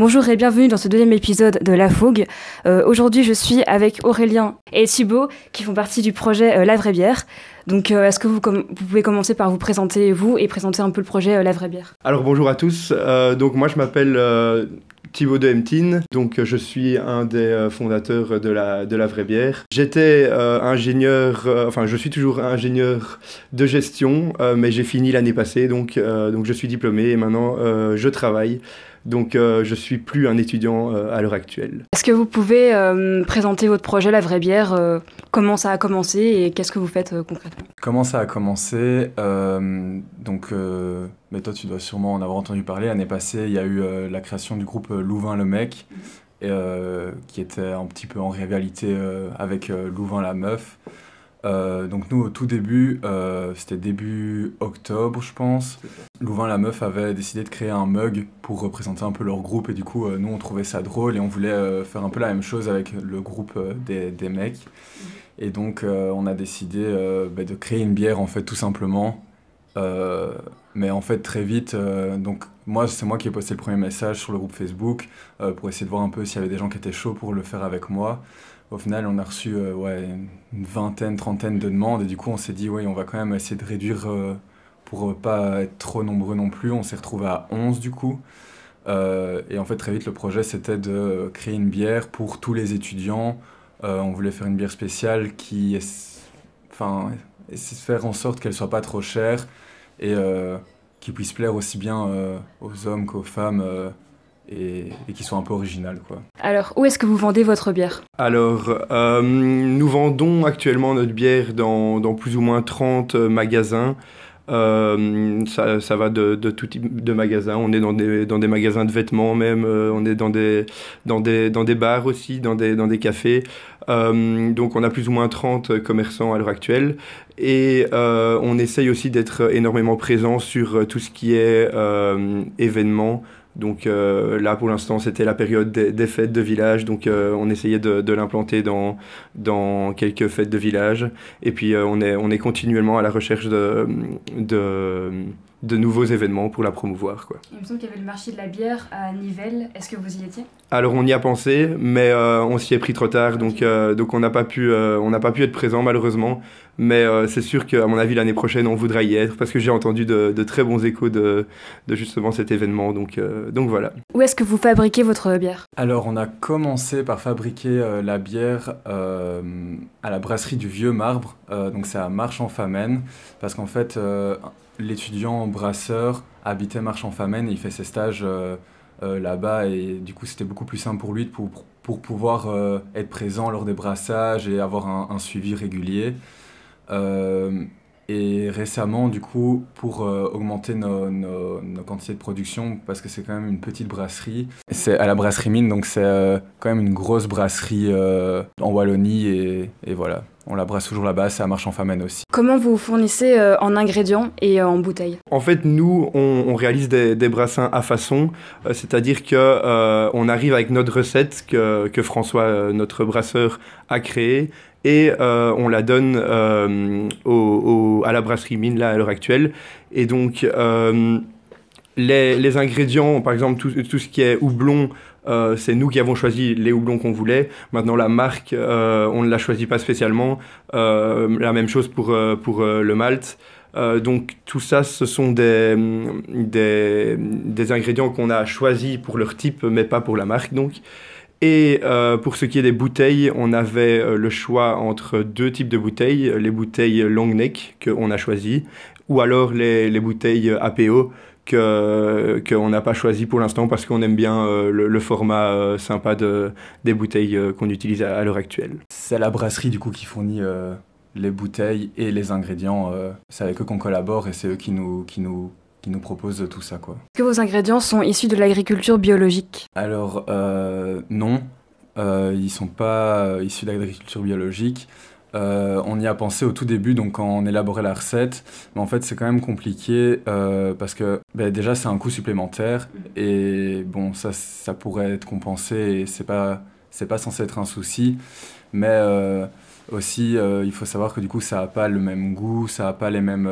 Bonjour et bienvenue dans ce deuxième épisode de La Fougue. Euh, aujourd'hui, je suis avec Aurélien et Thibaut qui font partie du projet euh, La Vraie Bière. Donc, euh, est-ce que vous, pouvez commencer par vous présenter vous et présenter un peu le projet La Vraie Bière? Alors, bonjour à tous. donc, moi, je m'appelle Thibaut de Hemtine, donc je suis un des fondateurs de la, de la vraie bière. J'étais ingénieur, enfin je suis toujours ingénieur de gestion, mais j'ai fini l'année passée, donc, donc je suis diplômé et maintenant je travaille donc euh, je suis plus un étudiant euh, à l'heure actuelle. Est-ce que vous pouvez euh, présenter votre projet La Vraie Bière Comment ça a commencé et qu'est-ce que vous faites concrètement? Comment ça a commencé? Donc, mais toi tu dois sûrement en avoir entendu parler. L'année passée, il y a eu la création du groupe Louvain le Mec, et, qui était un petit peu en rivalité avec Louvain la Meuf. Euh, donc nous, au tout début, euh, c'était début octobre, je pense. Louvain la meuf avait décidé de créer un mug pour représenter un peu leur groupe et du coup, euh, nous, on trouvait ça drôle et on voulait faire un peu la même chose avec le groupe des, des, mecs. Mhm. Et donc, on a décidé bah, de créer une bière, en fait, tout simplement. mais en fait, très vite, donc moi, c'est moi qui ai posté le premier message sur le groupe Facebook pour essayer de voir un peu s'il y avait des gens qui étaient chauds pour le faire avec moi au final, on a reçu euh, ouais, une vingtaine, trentaine de demandes. Et du coup, on s'est dit, oui, on va quand même essayer de réduire euh, pour pas être trop nombreux non plus. On s'est retrouvé à 11 du coup. Euh, et en fait, très vite, le projet, c'était de créer une bière pour tous les étudiants. on voulait faire une bière spéciale qui, enfin, faire en sorte qu'elle soit pas trop chère et qui puisse plaire aussi bien aux hommes qu'aux femmes et, qui soit un peu original. Quoi. Alors, où est-ce que vous vendez votre bière? Alors, euh, nous vendons actuellement notre bière dans, dans plus ou moins 30 magasins. Euh, ça, ça, va de, de, tout type de magasins. On est dans des, dans des magasins de vêtements même, euh, on est dans des, dans, des, dans des bars aussi, dans des, dans des cafés. donc on a plus ou moins 30 commerçants à l'heure actuelle. Et on essaye aussi d'être énormément présent sur tout ce qui est événements. Donc euh, là, pour l'instant, c'était la période des, fêtes de village. Donc euh, on essayait de, l'implanter dans, quelques fêtes de village. Et puis euh, on, est, on est continuellement à la recherche de, de nouveaux événements pour la promouvoir. Quoi. Il me semble qu'il y avait le marché de la bière à Nivelles. Est-ce que vous y étiez? Alors on y a pensé, mais on s'y est pris trop tard. Donc, donc on n'a pas, pu, on pas pu être présent malheureusement. Mais euh, c'est sûr qu'à mon avis, l'année prochaine, on voudra y être parce que j'ai entendu de, très bons échos de, justement cet événement. Donc, euh, donc voilà. Où est-ce que vous fabriquez votre bière? Alors, on a commencé par fabriquer euh, la bière à la brasserie du Vieux Marbre. donc, c'est à Marche-en-Famenne. Parce qu'en fait, l'étudiant brasseur habitait Marche-en-Famenne et il fait ses stages. là-bas et du coup c'était beaucoup plus simple pour lui pour, pour pouvoir être présent lors des brassages et avoir un suivi régulier. Euh, et récemment, du coup, pour euh, augmenter nos, nos, quantités de production, parce que c'est quand même une petite brasserie, c'est à la brasserie mine, donc c'est euh, quand même une grosse brasserie en Wallonie, et, et, voilà. On la brasse toujours là-bas, ça marche en famenne aussi. Comment vous fournissez en ingrédients et en bouteilles? En fait, nous, on, on réalise des, des, brassins à façon, c'est-à-dire que on arrive avec notre recette que, que François, notre brasseur, a créée, et euh, on la donne euh, au, à la brasserie mine là à l'heure actuelle. Et donc euh, les, les, ingrédients, par exemple tout, tout, ce qui est houblon, c'est nous qui avons choisi les houblons qu'on voulait. Maintenant la marque, on ne la choisit pas spécialement. la même chose pour, pour le malt. donc tout ça, ce sont des, des, des ingrédients qu'on a choisis pour leur type, mais pas pour la marque. Donc et euh, pour ce qui est des bouteilles, on avait euh, le choix entre deux types de bouteilles, les bouteilles long neck qu'on a choisi, ou alors les, les bouteilles APO que qu'on n'a pas choisi pour l'instant parce qu'on aime bien euh, le, format sympa de, des bouteilles qu'on utilise à, l'heure actuelle. C'est la brasserie du coup qui fournit les bouteilles et les ingrédients. c'est avec eux qu'on collabore et c'est eux qui nous, qui nous qui nous propose tout ça. Quoi. Est-ce que vos ingrédients sont issus de l'agriculture biologique Alors euh, non, euh, ils ne sont pas euh, issus de l'agriculture biologique. on y a pensé au tout début, donc quand on élaborait la recette, mais en fait c'est quand même compliqué parce que ben, déjà c'est un coût supplémentaire et bon ça, ça pourrait être compensé et c'est pas c'est pas censé être un souci, mais aussi il faut savoir que du coup ça n'a pas le même goût, ça n'a pas les mêmes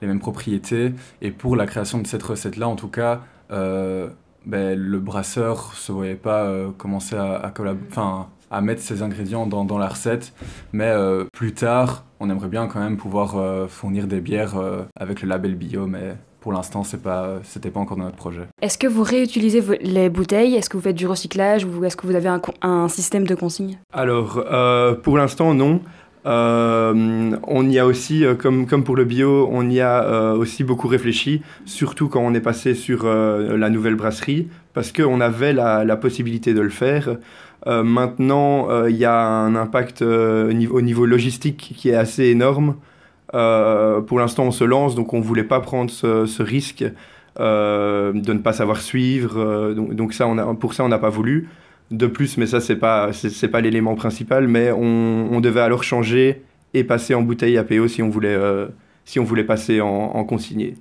les mêmes propriétés. Et pour la création de cette recette-là, en tout cas, euh, ben, le brasseur se voyait pas commencer à, à, à mettre ses ingrédients dans, dans la recette. Mais plus tard, on aimerait bien quand même pouvoir fournir des bières avec le label bio, mais pour l'instant, ce pas, c'était pas encore dans notre projet. Est-ce que vous réutilisez les bouteilles? Est-ce que vous faites du recyclage ou est-ce que vous avez un, un système de consigne? Alors, euh, pour l'instant, non. Euh, on y a aussi, euh, comme, comme pour le bio, on y a aussi beaucoup réfléchi, surtout quand on est passé sur la nouvelle brasserie, parce qu'on avait la, la, possibilité de le faire. maintenant, il y a un impact au niveau, au niveau logistique qui est assez énorme. Euh, pour l'instant, on se lance, donc on ne voulait pas prendre ce, risque euh, de ne pas savoir suivre. Euh, donc, ça, pour ça, on n'a pas voulu. De plus, mais ça, ce n'est pas, c'est, pas l'élément principal, mais on, devait alors changer et passer en bouteille APO si on voulait, si on voulait passer en consigné.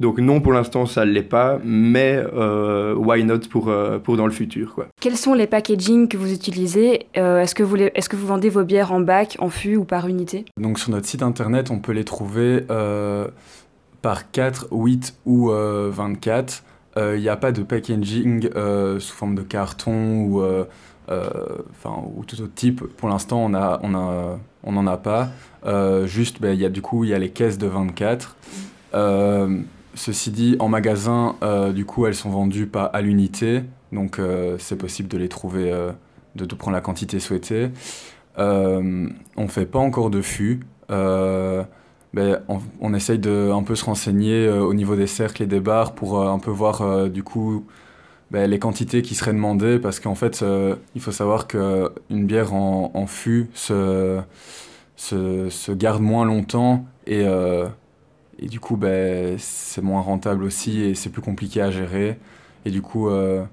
Donc non, pour l'instant, ça ne l'est pas, mais euh, why not pour, euh, pour dans le futur. Quoi. Quels sont les packaging que vous utilisez euh, Est-ce que, vous est que vous vendez vos bières en bac, en fût ou par unité? Donc sur notre site internet, on peut les trouver par 4, 8 ou 24. Il n'y a pas de packaging sous forme de carton ou, enfin, ou tout autre type. Pour l'instant, on n'en on a, on a pas. juste, ben, il y a, du coup, il y a les caisses de 24. Ceci dit, en magasin, euh, du coup, elles sont vendues pas à l'unité, donc euh, c'est possible de les trouver, euh, de, prendre la quantité souhaitée. on fait pas encore de fût. Ben, on, essaye de un peu se renseigner au niveau des cercles et des bars pour un peu voir du coup ben, les quantités qui seraient demandées parce qu'en fait il faut savoir qu'une bière en, en fût se, se, se, garde moins longtemps et et du coup, ben, c'est moins rentable aussi et c'est plus compliqué à gérer. Et du coup, euh,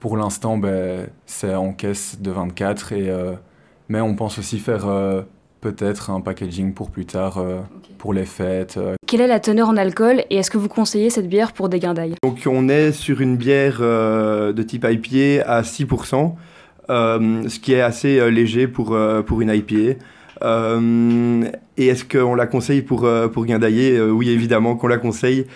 pour l'instant, ben, c'est en caisse de 24. Et, euh, mais on pense aussi faire euh, peut-être un packaging pour plus tard, pour les fêtes. Quelle est la teneur en alcool et est-ce que vous conseillez cette bière pour des d'ail Donc on est sur une bière de type IPA à 6%, ce qui est assez léger pour, pour une IPA. Euh, et est-ce qu'on la conseille pour, euh, pour Guindaillé euh, Oui, évidemment qu'on la conseille.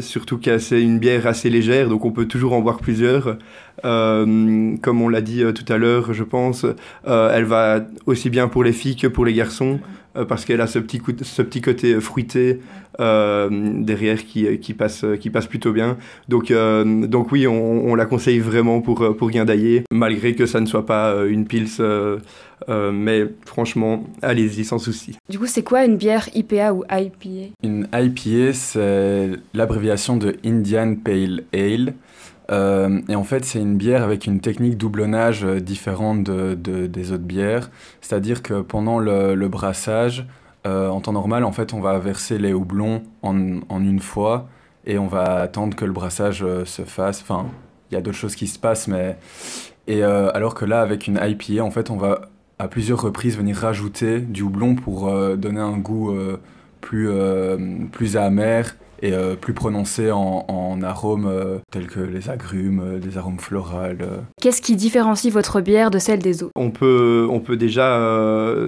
surtout que c'est une bière assez légère, donc on peut toujours en boire plusieurs. comme on l'a dit tout à l'heure, je pense, elle va aussi bien pour les filles que pour les garçons. Euh, parce qu'elle a ce petit, ce petit côté fruité euh, derrière qui, qui, passe, qui passe plutôt bien. Donc, euh, donc oui, on, la conseille vraiment pour, pour guindailler, malgré que ça ne soit pas une pils. mais franchement, allez-y sans souci. Du coup, c'est quoi une bière IPA ou IPA Une IPA, c'est l'abréviation de Indian Pale Ale. Euh, et en fait, c'est une bière avec une technique doublonnage euh, différente de, des autres bières. C'est-à-dire que pendant le, brassage, euh, en temps normal, en fait, on va verser les houblons en, en une fois et on va attendre que le brassage se fasse. Enfin, il y a d'autres choses qui se passent, mais. Et alors que là, avec une IPA, en fait, on va à plusieurs reprises venir rajouter du houblon pour donner un goût plus, plus amer et euh, plus prononcé en, en arômes euh, tels que les agrumes, euh, des arômes floraux. Qu'est-ce qui différencie votre bière de celle des autres? On peut, on peut déjà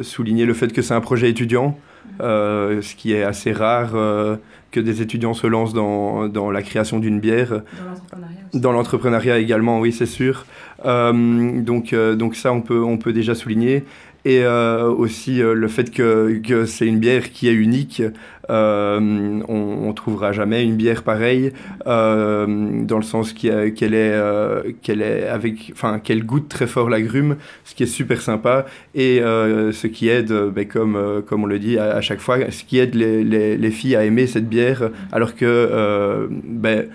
souligner le fait que c'est un projet étudiant, ce qui est assez rare que des étudiants se lancent dans, dans la création d'une bière. Dans l'entrepreneuriat aussi. Dans l'entrepreneuriat également, oui, c'est sûr. donc, donc ça, on peut, on peut déjà souligner et euh, aussi euh, le fait que, que c'est une bière qui est unique. Euh, on, on trouvera jamais une bière pareille dans le sens qu'elle est qu'elle est avec enfin qu'elle goûte très fort l'agrume, ce qui est super sympa et ce qui aide, ben, comme comme on le dit à, chaque fois, ce qui aide les, les, les, filles à aimer cette bière, alors que ben,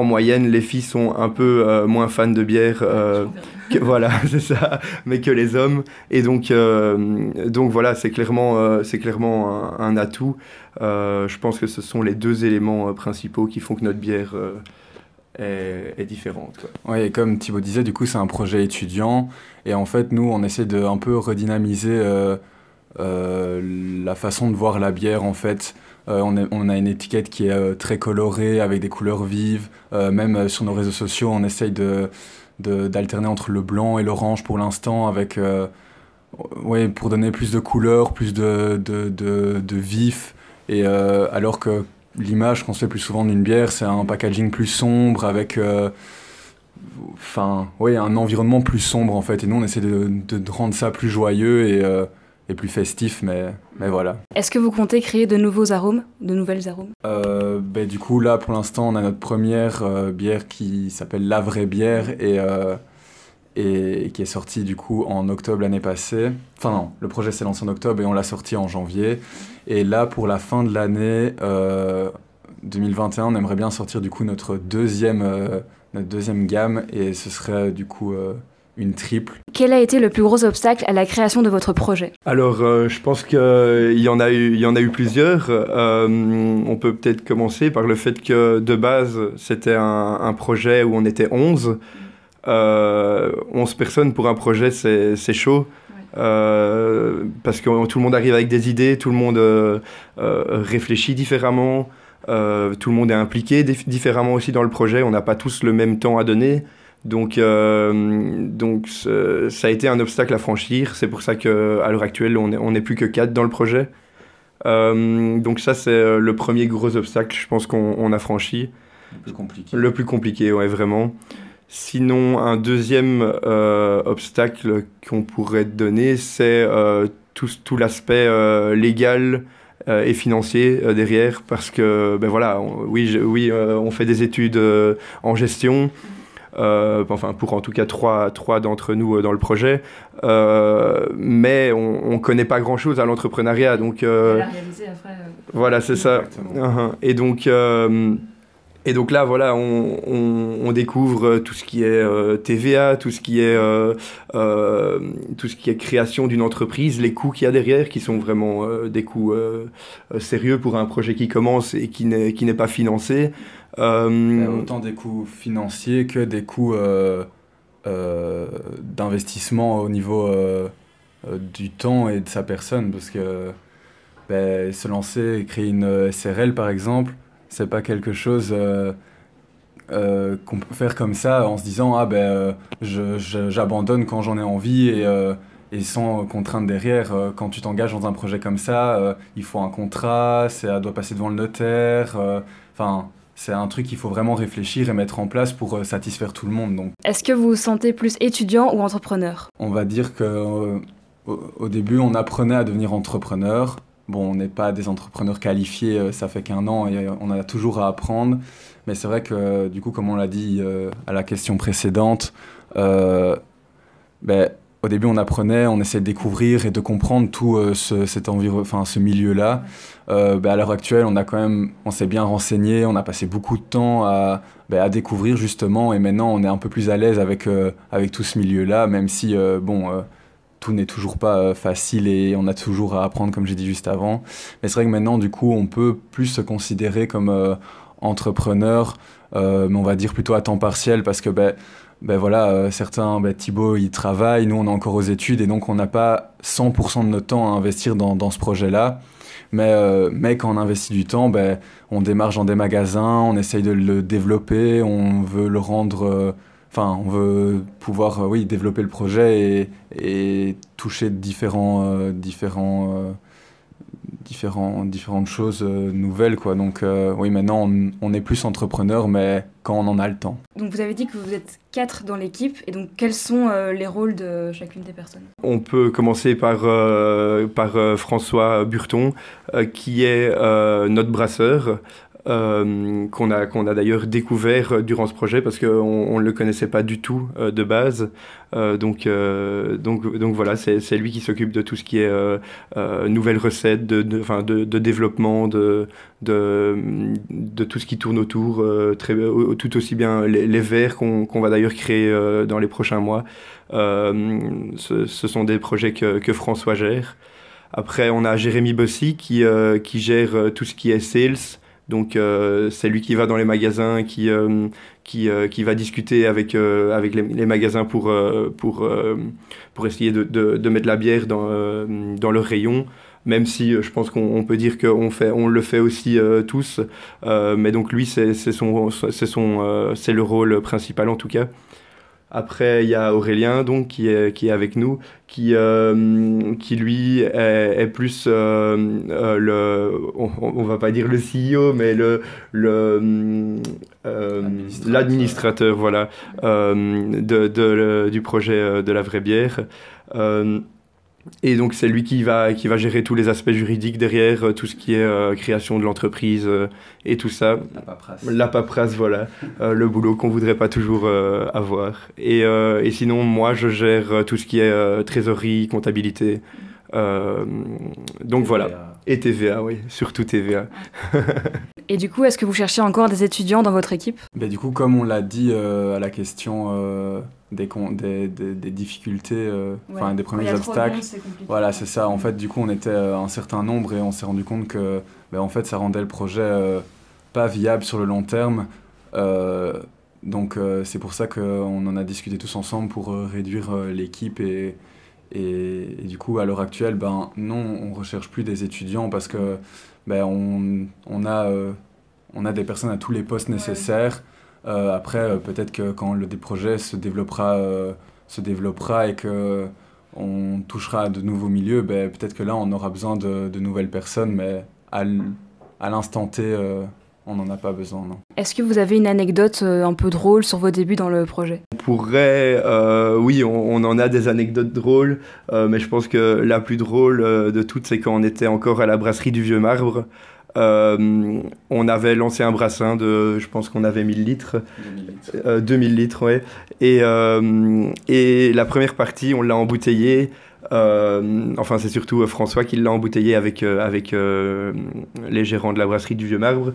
en moyenne, les filles sont un peu euh, moins fans de bière. Euh, que, voilà, c'est ça, mais que les hommes. Et donc, euh, donc voilà, c'est clairement, c'est clairement un, atout. je pense que ce sont les deux éléments principaux qui font que notre bière est, différente. Oui, et comme Thibaut disait, du coup, c'est un projet étudiant. Et en fait, nous, on essaie de un peu redynamiser la façon de voir la bière, en fait. Euh, on, a une étiquette qui est euh, très colorée, avec des couleurs vives. Euh, même sur nos réseaux sociaux, on essaye de, d'alterner entre le blanc et l'orange pour l'instant, avec, ouais, pour donner plus de couleurs, plus de, de, de. Et alors que l'image qu'on se fait plus souvent d'une bière, c'est un packaging plus sombre avec enfin, oui, un environnement plus sombre en fait. Et nous, on essaie de, de rendre ça plus joyeux et, plus festif, mais, mais voilà. Est-ce que vous comptez créer de nouveaux arômes, de nouvelles arômes? Euh, ben, Du coup, là, pour l'instant, on a notre première euh, bière qui s'appelle La Vraie Bière et, et qui est sortie du coup en octobre l'année passée. Enfin non, le projet s'est lancé en octobre et on l'a sorti en janvier. Et là, pour la fin de l'année 2021, on aimerait bien sortir du coup notre deuxième notre deuxième gamme et ce serait du coup euh, une triple. Quel a été le plus gros obstacle à la création de votre projet? Alors, euh, je pense qu'il y, en a eu, il y en a eu plusieurs. Euh, on peut peut-être commencer par le fait que de base, c'était un, projet où on était 11. 11 personnes pour un projet, c'est chaud. parce que tout le monde arrive avec des idées, tout le monde réfléchit différemment. Euh, tout le monde est impliqué différemment aussi dans le projet. On n'a pas tous le même temps à donner. Donc, euh, donc ça a été un obstacle à franchir. C'est pour ça qu'à l'heure actuelle, on n'est plus que quatre dans le projet. Euh, donc ça, c'est le premier gros obstacle, je pense qu'on a franchi. Le plus compliqué. Le plus compliqué, ouais, vraiment. Sinon, un deuxième obstacle qu'on pourrait donner, c'est tout, tout l'aspect légal euh, et financier euh, derrière parce que ben voilà oui oui euh, on fait des études en gestion enfin pour en tout cas trois, trois d'entre nous dans le projet, mais on ne connaît pas grand-chose à l'entrepreneuriat. Donc, voilà, c'est ça. Uh-huh. Et donc, et donc là, voilà, on, découvre tout ce qui est euh, TVA, tout ce qui est, euh, euh, tout ce qui est création d'une entreprise, les coûts qu'il y a derrière, qui sont vraiment des coûts sérieux pour un projet qui commence et qui n'est, qui n'est pas financé. autant des coûts financiers que des coûts d'investissement au niveau du temps et de sa personne, parce que ben, se lancer, créer une SRL par exemple, c'est pas quelque chose euh, euh, qu'on peut faire comme ça en se disant ah ben euh, j'abandonne quand j'en ai envie et, et sans contrainte derrière. quand tu t'engages dans un projet comme ça, il faut un contrat, ça doit passer devant le notaire. Enfin, c'est un truc qu'il faut vraiment réfléchir et mettre en place pour satisfaire tout le monde. Donc. Est-ce que vous vous sentez plus étudiant ou entrepreneur? On va dire que au, début, on apprenait à devenir entrepreneur. Bon, on n'est pas des entrepreneurs qualifiés, euh, ça fait qu'un an et on a toujours à apprendre. Mais c'est vrai que, du coup, comme on l'a dit euh, à la question précédente, euh, ben, au début, on apprenait, on essayait de découvrir et de comprendre tout ce, cet enfin, ce milieu-là. Ben, à l'heure actuelle, on a quand même, on s'est bien renseigné, on a passé beaucoup de temps à, ben, à découvrir justement, et maintenant, on est un peu plus à l'aise avec, avec tout ce milieu-là, même si, bon n'est toujours pas euh, facile et on a toujours à apprendre, comme j'ai dit juste avant. Mais c'est vrai que maintenant, du coup, on peut plus se considérer comme euh, entrepreneur, euh, mais on va dire plutôt à temps partiel parce que, ben, ben voilà, certains, ben, Thibaut, il travaille, nous, on est encore aux études et donc on n'a pas 100% de notre temps à investir dans, ce projet-là. Mais, mais quand on investit du temps, ben, on démarche dans des magasins, on essaye de le développer, on veut le rendre Enfin, on veut pouvoir euh, oui, développer le projet et, toucher différents, euh, différents, euh, différents, différentes choses nouvelles. Quoi. Donc oui, maintenant, on, est plus entrepreneur, mais quand on en a le temps. Donc vous avez dit que vous êtes quatre dans l'équipe, et donc quels sont les rôles de chacune des personnes? On peut commencer par, par François Burton, qui est notre brasseur. Euh, qu'on a, qu'on a d'ailleurs découvert durant ce projet parce qu'on ne le connaissait pas du tout euh, de base. Euh, donc, donc, donc voilà, c'est lui qui s'occupe de tout ce qui est nouvelles recettes, de, de, de, de développement, de, de, de, tout ce qui tourne autour, très, tout aussi bien les, les verres qu'on va d'ailleurs créer dans les prochains mois. Ce, ce, sont des projets que, que François gère. Après, on a Jérémy Bossy qui, qui gère tout ce qui est sales, donc euh, c'est lui qui va dans les magasins, qui, euh, qui, euh, qui, va discuter avec, avec les, magasins pour, pour, pour essayer de, de, mettre la bière dans, dans leur rayon. Même si je pense qu'on peut dire qu'on fait, on le fait aussi tous. mais donc lui, c'est son, c'est son, c'est le rôle principal en tout cas. Après, il y a Aurélien, donc, qui est, qui est avec nous, qui, euh, qui lui est, plus euh, euh, le, on, ne va pas dire le CEO, mais le, le l'administrateur, voilà, de, de, du projet de la vraie bière. Et donc c'est lui qui va, qui va gérer tous les aspects juridiques derrière, euh, tout ce qui est euh, création de l'entreprise euh, et tout ça. La paperasse. La paperasse, voilà. le boulot qu'on voudrait pas toujours avoir. Et, et, sinon, moi, je gère tout ce qui est trésorerie, comptabilité. donc voilà. Et TVA, oui, surtout TVA. et du coup, est-ce que vous cherchez encore des étudiants dans votre équipe? Ben, Du coup, comme on l'a dit à la question des, des, des, difficultés, euh, enfin des premiers obstacles. voilà, c'est ça. En fait, du coup, on était euh, un certain nombre et on s'est rendu compte que ben, en fait, ça rendait le projet euh, pas viable sur le long terme. donc, c'est pour ça qu'on en a discuté tous ensemble pour réduire l'équipe et, et, du coup, à l'heure actuelle, ben, non, on recherche plus des étudiants parce que ben, on, on, a, on a des personnes à tous les postes nécessaires. Euh, après, euh, peut-être que quand le projet se développera, euh, se développera et que on touchera à de nouveaux milieux, ben, peut-être que là, on aura besoin de, de nouvelles personnes, mais à l'instant T, on n'en a pas besoin. Est-ce que vous avez une anecdote un peu drôle sur vos débuts dans le projet? Pourrait, oui, on, on, en a des anecdotes drôles, mais je pense que la plus drôle de toutes, c'est quand on était encore à la brasserie du Vieux Marbre. Euh, on avait lancé un brassin de, je pense qu'on avait 1000 litres. 2000 litres. Euh, ouais. Et, euh, et la première partie, on l'a embouteillé. enfin, c'est surtout François qui l'a embouteillé avec, avec les gérants de la brasserie du Vieux Marbre.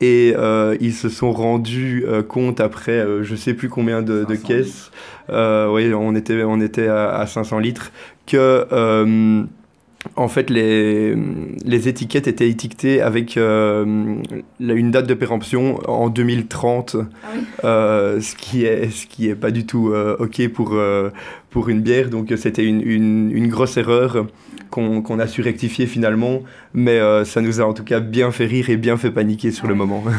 Et ils se sont rendus compte après, je sais plus combien de, caisses, oui, on était, on était à, à 500 litres, que en fait, les, les, étiquettes étaient étiquetées avec euh, une date de péremption en 2030, ah euh, ce qui est ce qui est pas du tout euh, ok pour pour une bière. Donc c'était une, une, une, grosse erreur qu'on a su rectifier finalement, mais ça nous a en tout cas bien fait rire et bien fait paniquer sur le moment.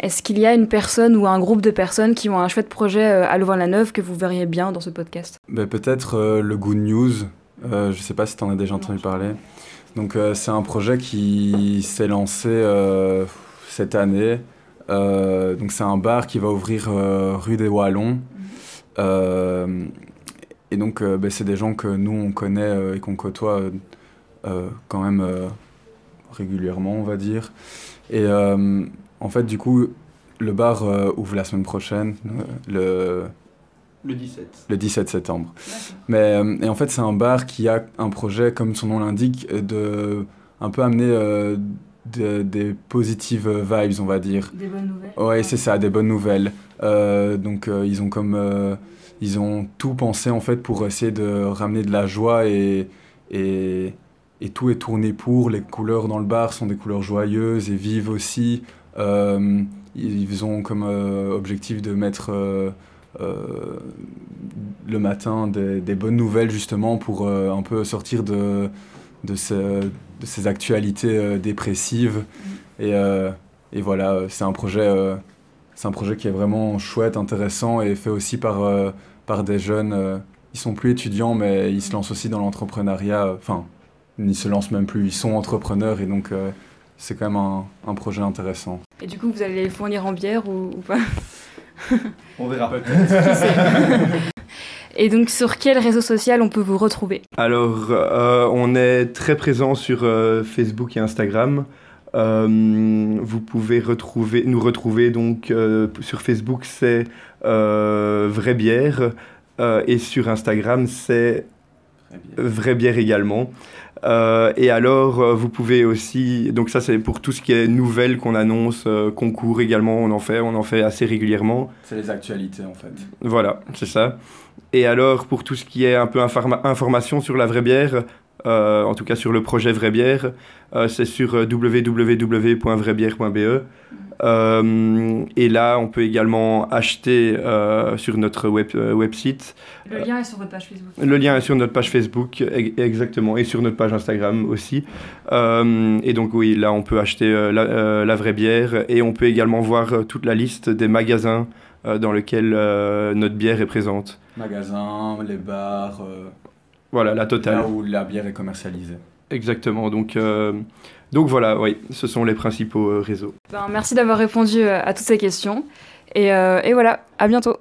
Est-ce qu'il y a une personne ou un groupe de personnes qui ont un chouette projet euh, à Louvain-la-Neuve que vous verriez bien dans ce podcast? Ben, Peut-être euh, le Good News. Euh, je ne sais pas si tu en as déjà entendu parler. Donc c'est un projet qui s'est lancé cette année. donc c'est un bar qui va ouvrir rue des Wallons. et donc ben, c'est des gens que nous on connaît et qu'on côtoie quand même régulièrement on va dire. Et en fait, du coup, le bar euh, ouvre la semaine prochaine, euh, le... Le 17. Le 17 septembre. Mais euh, et en fait, c'est un bar qui a un projet, comme son nom l'indique, de un peu amener des positives vibes, on va dire. Des bonnes nouvelles. Ouais, c'est ça, des bonnes nouvelles. donc, ils ont comme ils ont tout pensé en fait pour essayer de ramener de la joie et, et, et tout est tourné pour. Les couleurs dans le bar sont des couleurs joyeuses et vives aussi. Euh, ils ont comme euh, objectif de mettre euh, le matin des, bonnes nouvelles justement pour un peu sortir de, de, ces, actualités dépressives. Et, et voilà, c'est un projet c'est un projet qui est vraiment chouette, intéressant et fait aussi par, par des jeunes. ils sont plus étudiants, mais ils se lancent aussi dans l'entrepreneuriat. Enfin, ils se lancent même plus, ils sont entrepreneurs et donc c'est quand même un, un, projet intéressant. Et du coup, vous allez les fournir en bière ou, pas? On verra. Et donc, sur quel réseau social on peut vous retrouver? Alors, euh, on est très présent sur euh, Facebook et Instagram. Euh, vous pouvez retrouver, nous retrouver donc sur Facebook, c'est Vraie Bière. et sur Instagram, c'est Vraie Bière également. Euh, et alors, euh, vous pouvez aussi, donc ça c'est pour tout ce qui est nouvelles qu'on annonce, euh, concours également, on en fait, on en fait assez régulièrement. C'est les actualités en fait. Voilà, c'est ça. Et alors, pour tout ce qui est un peu information sur la vraie bière, en tout cas sur le projet Vraie Bière. c'est sur www.vraibière.be. Euh, et là, on peut également acheter euh, sur notre web, euh, website. Le lien est sur votre page Facebook. Le lien est sur notre page Facebook, exactement, et sur notre page Instagram aussi. et donc oui, là, on peut acheter la, la, vraie bière et on peut également voir toute la liste des magasins dans lesquels notre bière est présente. Magasins, les bars. Voilà, la totale. Là où la bière est commercialisée. Exactement. Donc, euh, donc voilà, oui, ce sont les principaux euh, réseaux. Ben, merci d'avoir répondu euh, à toutes ces questions. Et, et voilà, à bientôt.